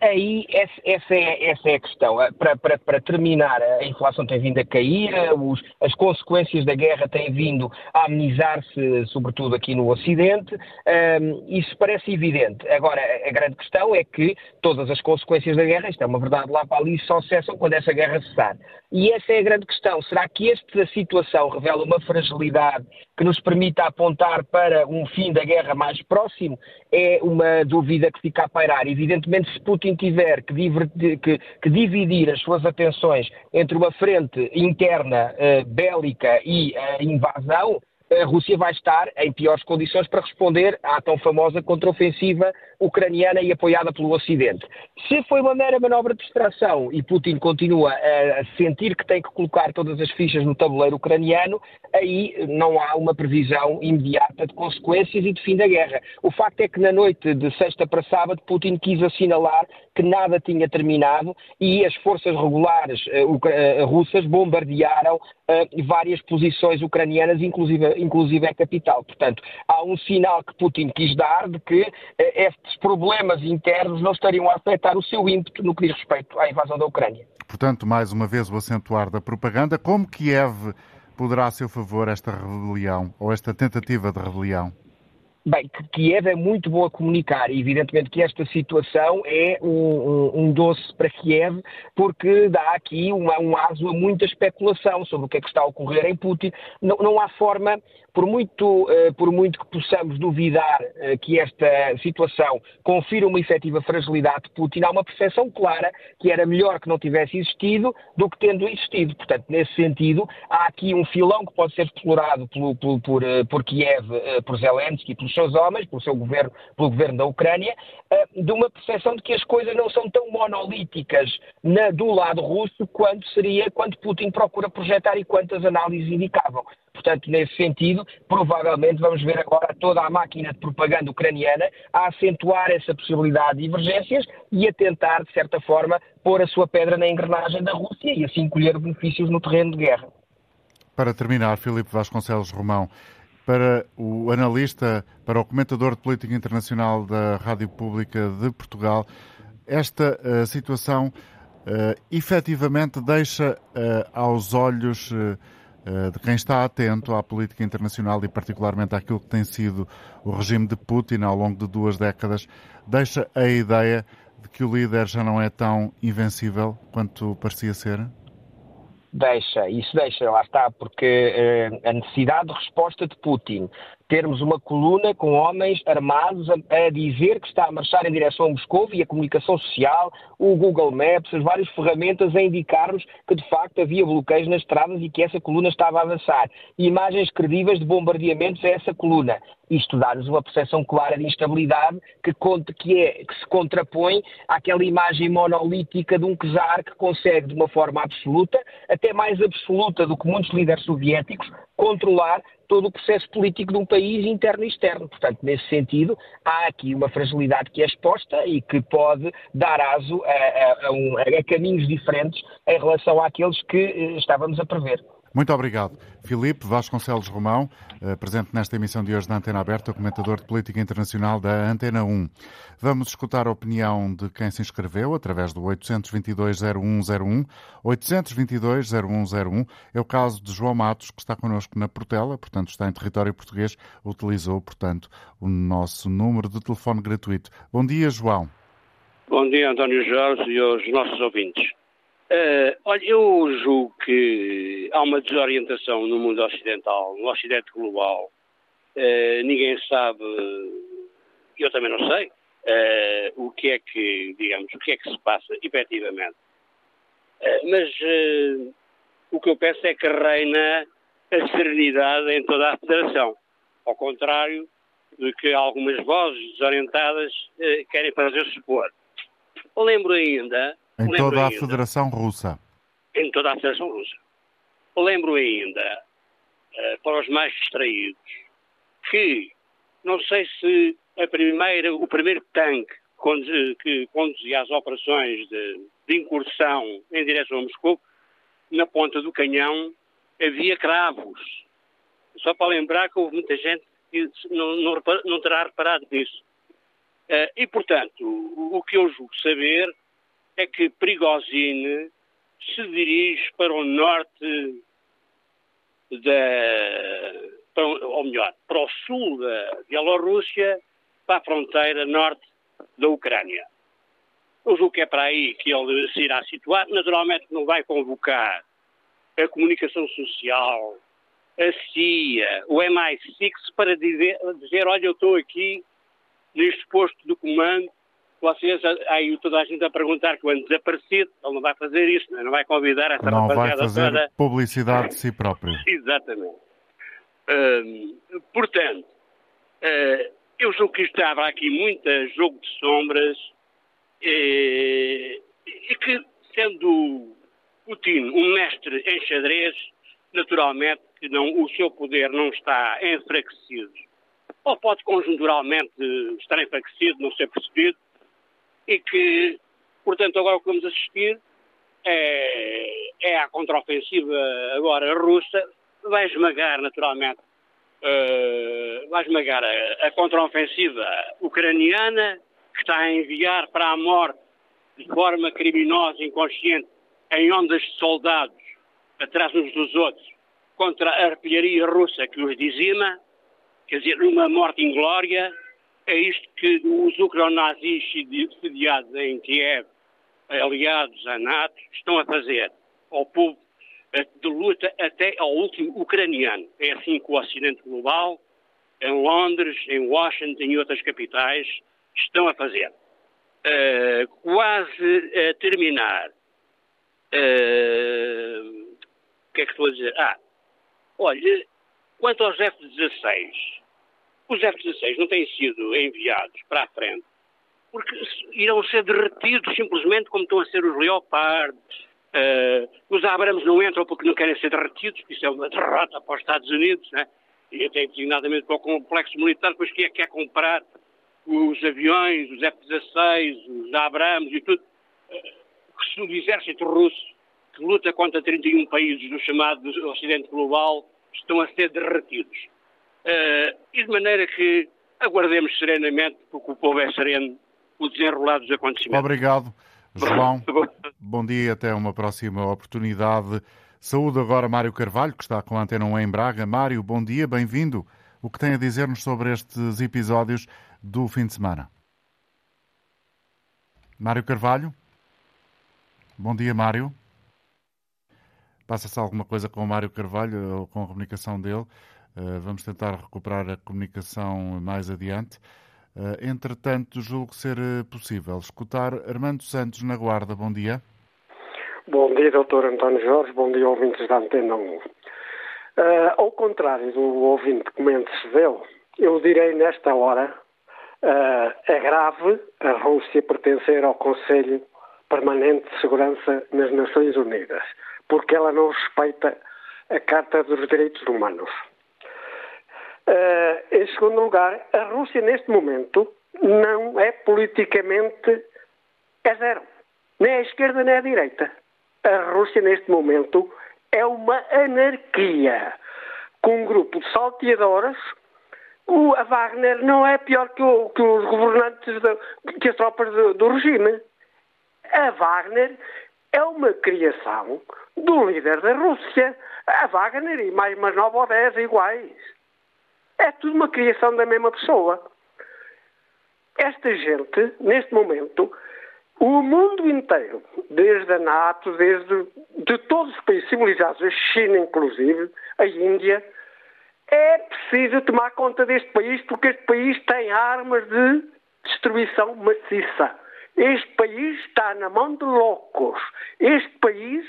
Aí, essa é, essa é a questão. Para, para, para, terminar, a inflação tem vindo a cair, os, as consequências da guerra têm vindo a amenizar-se, sobretudo aqui no Ocidente. Um, isso parece evidente. Agora, a grande questão é que todas as consequências da guerra, isto é uma verdade lá para ali, só cessam quando essa guerra cessar. E essa é a grande questão. Será que esta situação revela uma fragilidade que nos permita apontar para um fim da guerra mais próximo? É uma dúvida que fica a pairar. Evidentemente, se Putin tiver que, divertir, que, que dividir as suas atenções entre uma frente interna uh, bélica e a invasão, a Rússia vai estar em piores condições para responder à tão famosa contraofensiva ucraniana e apoiada pelo Ocidente. Se foi uma mera manobra de distração e Putin continua a sentir que tem que colocar todas as fichas no tabuleiro ucraniano, aí não há uma previsão imediata de consequências e de fim da guerra. O facto é que na noite de sexta para sábado Putin quis assinalar que nada tinha terminado e as forças regulares uh, russas bombardearam uh, várias posições ucranianas, inclusive, inclusive a capital. Portanto, há um sinal que Putin quis dar de que uh, estes problemas internos não estariam a afetar o seu ímpeto no que diz respeito à invasão da Ucrânia. Portanto, mais uma vez o acentuar da propaganda. Como Kiev poderá a seu favor esta rebelião ou esta tentativa de rebelião? Bem, que Kiev é muito bom a comunicar e evidentemente que esta situação é um, um, um doce para Kiev porque dá aqui uma, um aso a muita especulação sobre o que é que está a ocorrer em Putin. Não, não há forma por muito, uh, por muito que possamos duvidar uh, que esta situação confira uma efetiva fragilidade de Putin, há uma percepção clara que era melhor que não tivesse existido do que tendo existido. Portanto, nesse sentido, há aqui um filão que pode ser explorado por, uh, por Kiev, por Zelensky, pelos seus homens, pelo seu governo, pelo governo da Ucrânia, de uma percepção de que as coisas não são tão monolíticas na, do lado russo quanto seria quando Putin procura projetar e quantas análises indicavam. Portanto, nesse sentido, provavelmente vamos ver agora toda a máquina de propaganda ucraniana a acentuar essa possibilidade de divergências e a tentar, de certa forma, pôr a sua pedra na engrenagem da Rússia e assim colher benefícios no terreno de guerra. Para terminar, Filipe Vasconcelos Romão, para o analista, para o comentador de política internacional da Rádio Pública de Portugal, esta uh, situação uh, efetivamente deixa uh, aos olhos de quem está atento à política internacional e particularmente àquilo que tem sido o regime de Putin ao longo de duas décadas, deixa a ideia de que o líder já não é tão invencível quanto parecia ser? Deixa, isso deixa, lá está, porque eh, a necessidade de resposta de Putin, termos uma coluna com homens armados a, a, dizer que está a marchar em direção a Moscou e a comunicação social, o Google Maps, as várias ferramentas a indicar-nos que de facto havia bloqueios nas estradas e que essa coluna estava a avançar. E imagens credíveis de bombardeamentos a essa coluna. Isto dá-nos uma percepção clara de instabilidade que, que, é, que se contrapõe àquela imagem monolítica de um czar que consegue, de uma forma absoluta, até mais absoluta do que muitos líderes soviéticos, controlar todo o processo político de um país interno e externo. Portanto, nesse sentido, há aqui uma fragilidade que é exposta e que pode dar aso a, a, a, um, a caminhos diferentes em relação àqueles que eh, estávamos a prever. Muito obrigado. Filipe Vasconcelos Romão, eh, presente nesta emissão de hoje da Antena Aberta, comentador de política internacional da Antena 1. Vamos escutar a opinião de quem se inscreveu através do 822-0101. 822-0101 é o caso de João Matos, que está connosco na Portela, portanto está em território português, utilizou, portanto, o nosso número de telefone gratuito. Bom dia, João. Bom dia, António Jorge e aos nossos ouvintes. Uh, olha, eu julgo que há uma desorientação no mundo ocidental, no ocidente global. Uh, ninguém sabe, eu também não sei, uh, o que é que, digamos, o que é que se passa efetivamente. mas o que eu peço é que reina a serenidade em toda a federação. Ao contrário de que algumas vozes desorientadas querem fazer supor. Lembro ainda em toda a Federação Russa. Em toda a Federação Russa. Lembro ainda, uh, para os mais distraídos, que não sei se a primeira, o primeiro tanque que conduzia as operações de, de incursão em direção a Moscou, na ponta do canhão havia cravos. Só para lembrar que houve muita gente que não, não, não terá reparado nisso. Uh, e, portanto, o, o, que eu julgo saber é que Prigozhin se dirige para o norte da. Para, ou melhor, para o sul da Bielorrússia, para a fronteira norte da Ucrânia. Eu julgo que é para aí que ele se irá situar. Naturalmente não vai convocar a comunicação social, a CIA, o MI6 para dizer, dizer olha, eu estou aqui neste posto de comando vocês, aí toda a gente a perguntar que o ano desaparecido, ele não vai fazer isso, não, é? não vai convidar essa não vai fazer toda. publicidade de si próprio. Exatamente. Uh, portanto, uh, eu julgo que estava aqui muito jogo de sombras e, e que, sendo Putin um mestre em xadrez, naturalmente que não, o seu poder não está enfraquecido. Ou pode conjunturalmente estar enfraquecido, não ser percebido, e que, portanto, agora o que vamos assistir é, é a contraofensiva agora russa, vai esmagar naturalmente, uh, vai esmagar a, a contraofensiva ucraniana, que está a enviar para a morte de forma criminosa, inconsciente, em ondas de soldados, atrás uns dos outros, contra a artilharia russa que os dizima, quer dizer, uma morte inglória, é isto que os ucronazis sediados em Kiev, aliados à NATO, estão a fazer ao povo de luta até ao último ucraniano. É assim que o Ocidente Global, em Londres, em Washington e outras capitais, estão a fazer. Uh, quase a terminar. Uh, o que é que estou a dizer? Ah, olha, quanto aos F-16, os F-16 não têm sido enviados para a frente porque irão ser derretidos simplesmente como estão a ser os Leopard. Uh, os Abrams não entram porque não querem ser derretidos, porque isso é uma derrota para os Estados Unidos, né? e até designadamente para o complexo militar, pois quem é que quer comprar os aviões, os F-16, os Abrams e tudo. Uh, o exército russo, que luta contra 31 países do chamado Ocidente Global, estão a ser derretidos. Uh, e de maneira que aguardemos serenamente, porque o povo é sereno, o desenrolar dos acontecimentos. Obrigado, João. Bom dia, até uma próxima oportunidade. Saúde agora Mário Carvalho, que está com a Antena 1 em Braga. Mário, bom dia, bem-vindo. O que tem a dizer-nos sobre estes episódios do fim de semana? Mário Carvalho? Bom dia, Mário. Passa-se alguma coisa com o Mário Carvalho ou com a comunicação dele? Eh, vamos tentar recuperar a comunicação mais adiante. Eh, entretanto, julgo ser eh, possível escutar Armando Santos na Guarda. Bom dia. Bom dia, Dr. António Jorge. Bom dia, ouvintes da Antena 1. Uh, ao contrário do ouvinte que me antecedeu, eu direi nesta hora uh, é grave a Rússia pertencer ao Conselho Permanente de Segurança nas Nações Unidas, porque ela não respeita a Carta dos Direitos Humanos. Uh, em segundo lugar, a Rússia neste momento não é politicamente é zero. Nem à esquerda nem à direita. A Rússia neste momento é uma anarquia com um grupo de salteadoras. O, a Wagner não é pior que, o, que os governantes, de, que as tropas do regime. A Wagner é uma criação do líder da Rússia. A Wagner e mais umas nove ou dez iguais. É tudo uma criação da mesma pessoa. Esta gente, neste momento, o mundo inteiro, desde a NATO, desde de todos os países civilizados, a China inclusive, a Índia, é preciso tomar conta deste país porque este país tem armas de destruição maciça. Este país está na mão de loucos. Este país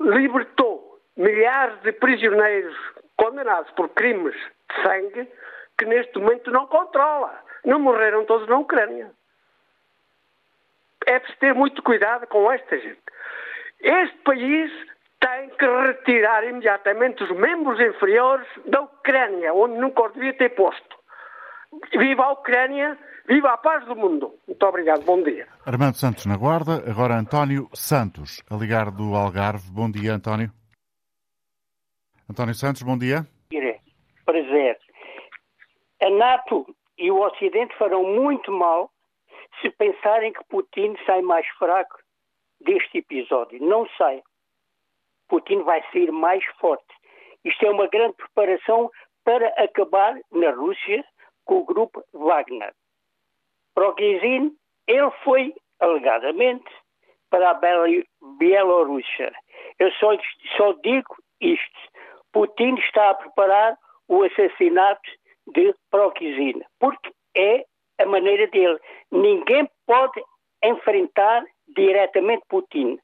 libertou milhares de prisioneiros condenados por crimes de sangue que neste momento não controla. Não morreram todos na Ucrânia. É preciso ter muito cuidado com esta gente. Este país tem que retirar imediatamente os membros inferiores da Ucrânia, onde nunca os devia ter posto. Viva a Ucrânia, viva a paz do mundo. Muito obrigado, bom dia. Armando Santos na Guarda, agora António Santos, a ligar do Algarve. Bom dia, António. António Santos, bom dia. Prazer. A NATO e o Ocidente farão muito mal se pensarem que Putin sai mais fraco deste episódio. Não sai. Putin vai sair mais forte. Isto é uma grande preparação para acabar na Rússia com o grupo Wagner. Progizin, ele foi, alegadamente, para a Bielorrússia. Eu só, só digo isto. Putin está a preparar o assassinato de Prokizin, porque é a maneira dele. Ninguém pode enfrentar diretamente Putin.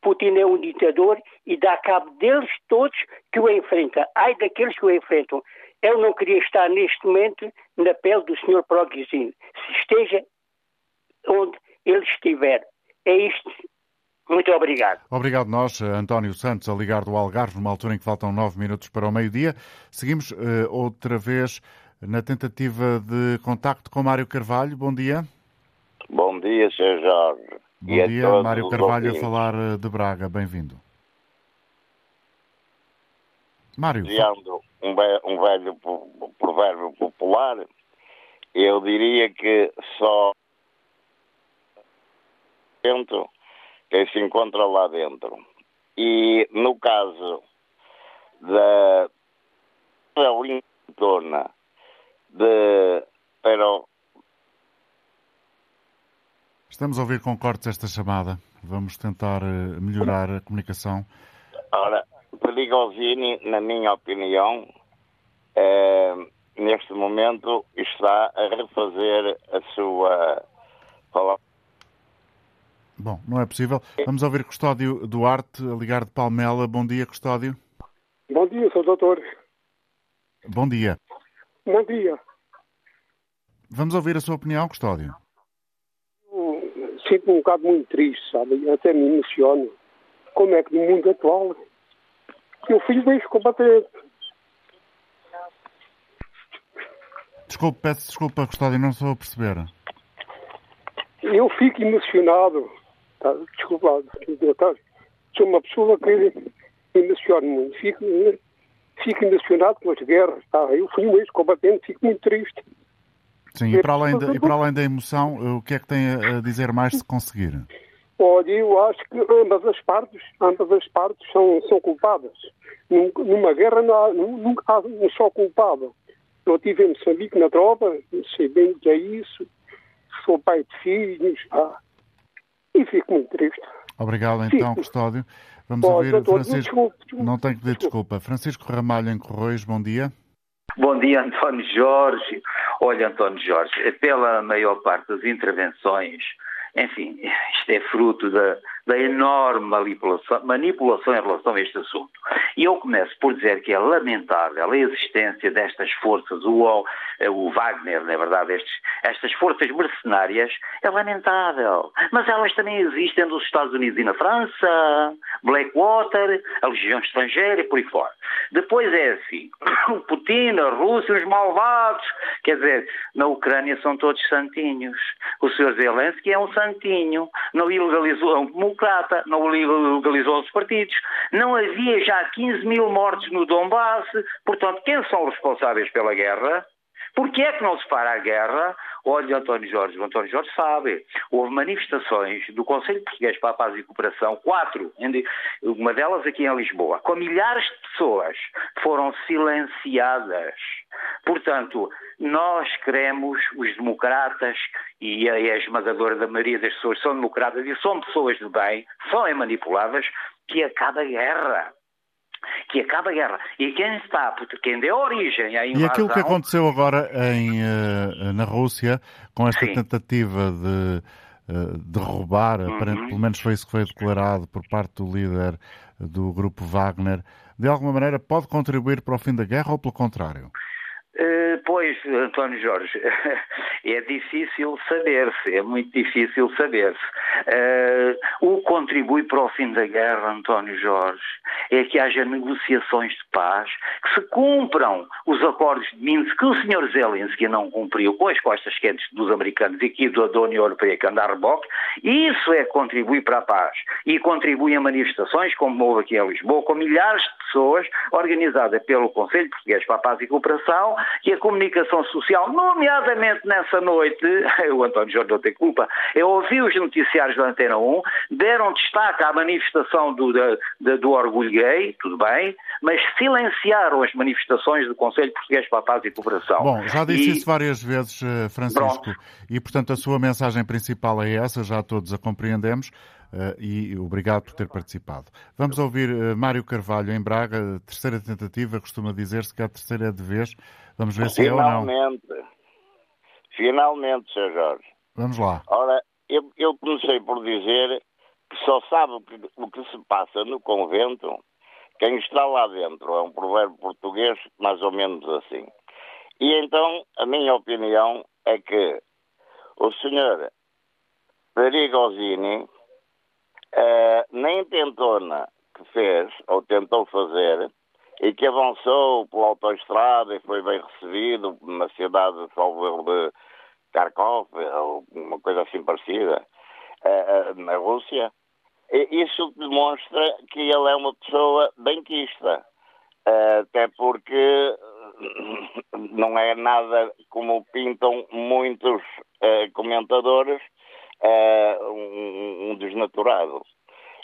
Putin é um ditador e dá cabo deles todos que o enfrentam. Ai daqueles que o enfrentam. Eu não queria estar neste momento na pele do Sr. Progizin. Se esteja onde ele estiver. É isto. Muito obrigado. Obrigado nós, António Santos, a ligar do Algarve, numa altura em que faltam nove minutos para o meio-dia. Seguimos uh, outra vez na tentativa de contacto com Mário Carvalho. Bom dia. Bom dia, Sr. Jorge. Bom e dia, Mário Carvalho, a falar eh, de Braga. Bem-vindo. Mário. Usando um, um velho provérbio popular, eu diria que só dentro quem se encontra lá dentro. E no caso da, da Lindona de pero Estamos a ouvir com cortes esta chamada. Vamos tentar eh, melhorar a comunicação. Ora, Perigosini, na minha opinião, é, neste momento está a refazer a sua palavra. Bom, não é possível. Vamos ouvir Custódio Duarte, a ligar de Palmela. Bom dia, Custódio. Bom dia, Sr. Doutor. Bom dia. Bom dia. Vamos ouvir a sua opinião, Custódio. Sinto-me um bocado muito triste, sabe? Até me emociono. Como é que no mundo atual eu fiz bem combatente. Desculpe, peço desculpa, Custódio, não estou a perceber. Eu fico emocionado. Tá? Desculpa, doutor. Sou uma pessoa que emociona muito. Fico, fico emocionado com as guerras. Tá? Eu fui um ex-combatente, fico muito triste. Sim, e para, além de, e para além da emoção, o que é que tem a dizer mais se conseguir? Olha, eu acho que ambas as partes, ambas as partes são, são culpadas. Numa guerra não há, nunca há um só culpado. Eu estive em Moçambique na tropa, sei bem o que é isso, sou pai de filhos, ah, e fico muito triste. Obrigado então, fico. Custódio. Vamos ouvir doutor, Francisco. Desculpe, desculpe, não tenho que pedir desculpa. desculpa. Francisco Ramalho em Correios, bom dia. Bom dia, António Jorge. Olha, António Jorge, pela maior parte das intervenções, enfim, isto é fruto da, da enorme manipulação, manipulação em relação a este assunto. E eu começo por dizer que é lamentável a existência destas forças, o, o Wagner, na verdade, estes, estas forças mercenárias, é lamentável. Mas elas também existem nos Estados Unidos e na França, Blackwater, a Legião Estrangeira e por aí fora. Depois é assim, o Putin, a Rússia, os malvados, quer dizer, na Ucrânia são todos santinhos. O Sr. Zelensky é um santinho, não ilegalizou, é democrata, não ilegalizou os partidos, não havia já 15 mil mortos no Donbass, portanto, quem são os responsáveis pela guerra? Porquê é que não se para a guerra? Olha, António Jorge, o António Jorge sabe. Houve manifestações do Conselho Português para a Paz e Cooperação, quatro, uma delas aqui em Lisboa, com milhares de pessoas foram silenciadas. Portanto, nós queremos, os democratas, e a, esmagadora da maioria das pessoas são democratas e são pessoas de bem, são manipuladas, que acabe a guerra que acaba a guerra. E quem está, quem deu origem à invasão... E aquilo que aconteceu agora em, eh, na Rússia, com esta Sim. tentativa de uh, derrubar, uhum. pelo menos foi isso que foi declarado por parte do líder do grupo Wagner, de alguma maneira pode contribuir para o fim da guerra ou pelo contrário? Uh, pois, António Jorge, é difícil saber-se, é muito difícil saber-se. Uh, o contribui para o fim da guerra, António Jorge, é que haja negociações de paz, que se cumpram os acordos de Minsk que o Sr. Zelensky não cumpriu com as costas quentes dos americanos e aqui da, União Europeia que anda a reboque. Isso é contribuir para a paz. E contribui a manifestações, como houve aqui em Lisboa, com milhares de pessoas, organizada pelo Conselho Português para a Paz e Cooperação, e a comunicação social, nomeadamente nessa noite, o António Jorge não tem culpa, eu ouvi os noticiários da Antena 1, deram destaque à manifestação do, do, do orgulho gay, tudo bem, mas silenciaram as manifestações do Conselho Português para a Paz e Cooperação. Bom, já disse e... isso várias vezes, eh, Francisco, Pronto. e portanto a sua mensagem principal é essa, já todos a compreendemos. Uh, e obrigado por ter participado. Vamos ouvir uh, Mário Carvalho em Braga, terceira tentativa, costuma dizer-se que a terceira é de vez. Vamos ver se finalmente, é ou não. Finalmente, Sr. Jorge. Vamos lá. Ora, eu, eu comecei por dizer que só sabe o que, o que se passa no convento quem está lá dentro. É um provérbio português mais ou menos assim. E então, a minha opinião é que o senhor Perigosini, eh, na intentona que fez, ou tentou fazer, e que avançou pela autoestrada e foi bem recebido na cidade de Salvador de Kharkov, ou uma coisa assim parecida, eh, eh, na Rússia, isso demonstra que ele é uma pessoa benquista. Até porque não é nada como pintam muitos comentadores, um, desnaturado.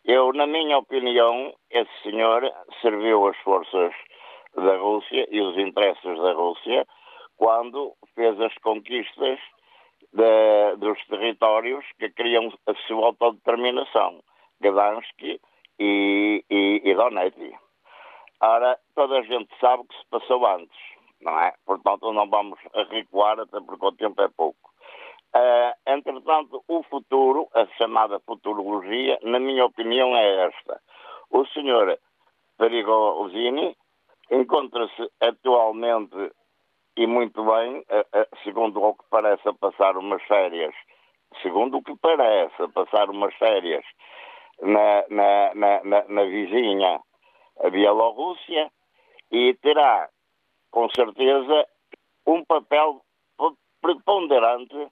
Eu, na minha opinião, esse senhor serviu as forças da Rússia e os interesses da Rússia quando fez as conquistas de, dos territórios que queriam a sua autodeterminação, Gdansk e, e, e Donetsk. Ora, toda a gente sabe o que se passou antes, não é? Portanto, não vamos recuar, até porque o tempo é pouco. Uh, entretanto, o futuro, a chamada futurologia, na minha opinião, é esta. O senhor Perigosini encontra-se atualmente e muito bem, segundo o que parece, a passar umas férias, segundo o que parece, a passar umas férias na, na, na, na, na vizinha, Bielorrússia, e terá, com certeza, um papel preponderante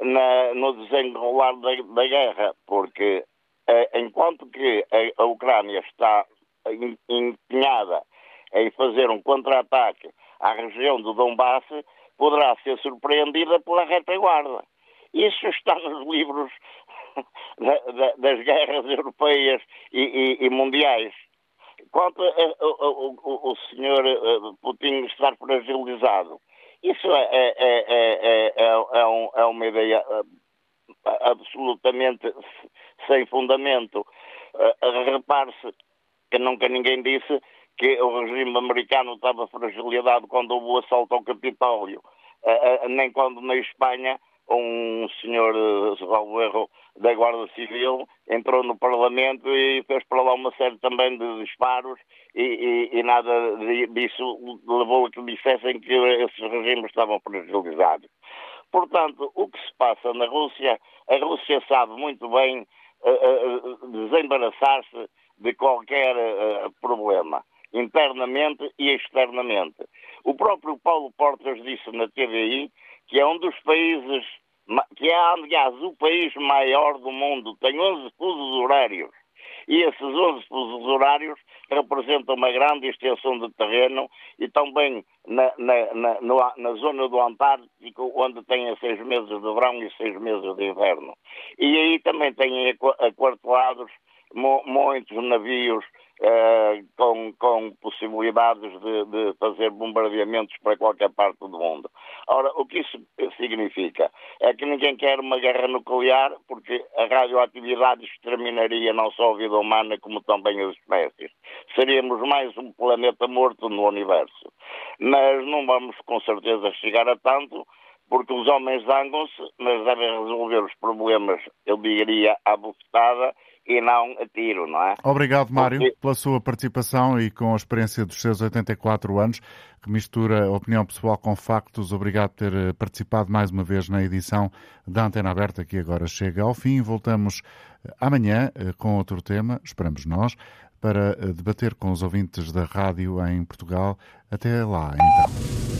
na, no desenrolar da, da, guerra, porque eh, enquanto que a, a Ucrânia está empenhada em fazer um contra-ataque à região do Donbass, poderá ser surpreendida pela retaguarda. Isso está nos livros da, da, das guerras europeias e, e, e mundiais. Quanto o senhor eh, Putin estar fragilizado, isso é, é, é, é, um, é uma ideia absolutamente sem fundamento. Repare-se que nunca ninguém disse que o regime americano estava fragilizado quando houve o assalto ao Capitólio, nem quando na Espanha um senhor, salvo erro, da Guarda Civil, entrou no Parlamento e fez para lá uma série também de disparos e, e, e nada disso levou a que dissessem que esses regimes estavam fragilizados. Portanto, o que se passa na Rússia, a Rússia sabe muito bem uh, uh, desembaraçar-se de qualquer uh, problema, internamente e externamente. O próprio Paulo Portas disse na TVI que é um dos países, que é, aliás, o país maior do mundo, tem 11 fusos horários. E esses 11 fusos horários representam uma grande extensão de terreno e também na, na, na, na zona do Antártico, onde tem seis meses de verão e seis meses de inverno. E aí também têm aquartelados muitos navios uh, com, com, possibilidades de, de, fazer bombardeamentos para qualquer parte do mundo. Ora, o que isso significa? É que ninguém quer uma guerra nuclear porque a radioatividade exterminaria não só a vida humana como também as espécies. Seríamos mais um planeta morto no universo. Mas não vamos com certeza chegar a tanto porque os homens zangam-se, mas devem resolver os problemas, eu diria, à bufetada e não a tiro, não é? Obrigado, Mário, Porque... pela sua participação e com a experiência dos seus 84 anos, que mistura a opinião pessoal com factos. Obrigado por ter eh, participado mais uma vez na edição da Antena Aberta, que agora chega ao fim. Voltamos eh, amanhã eh, com outro tema, esperamos nós, para debater com os ouvintes da rádio em Portugal. Até lá, então.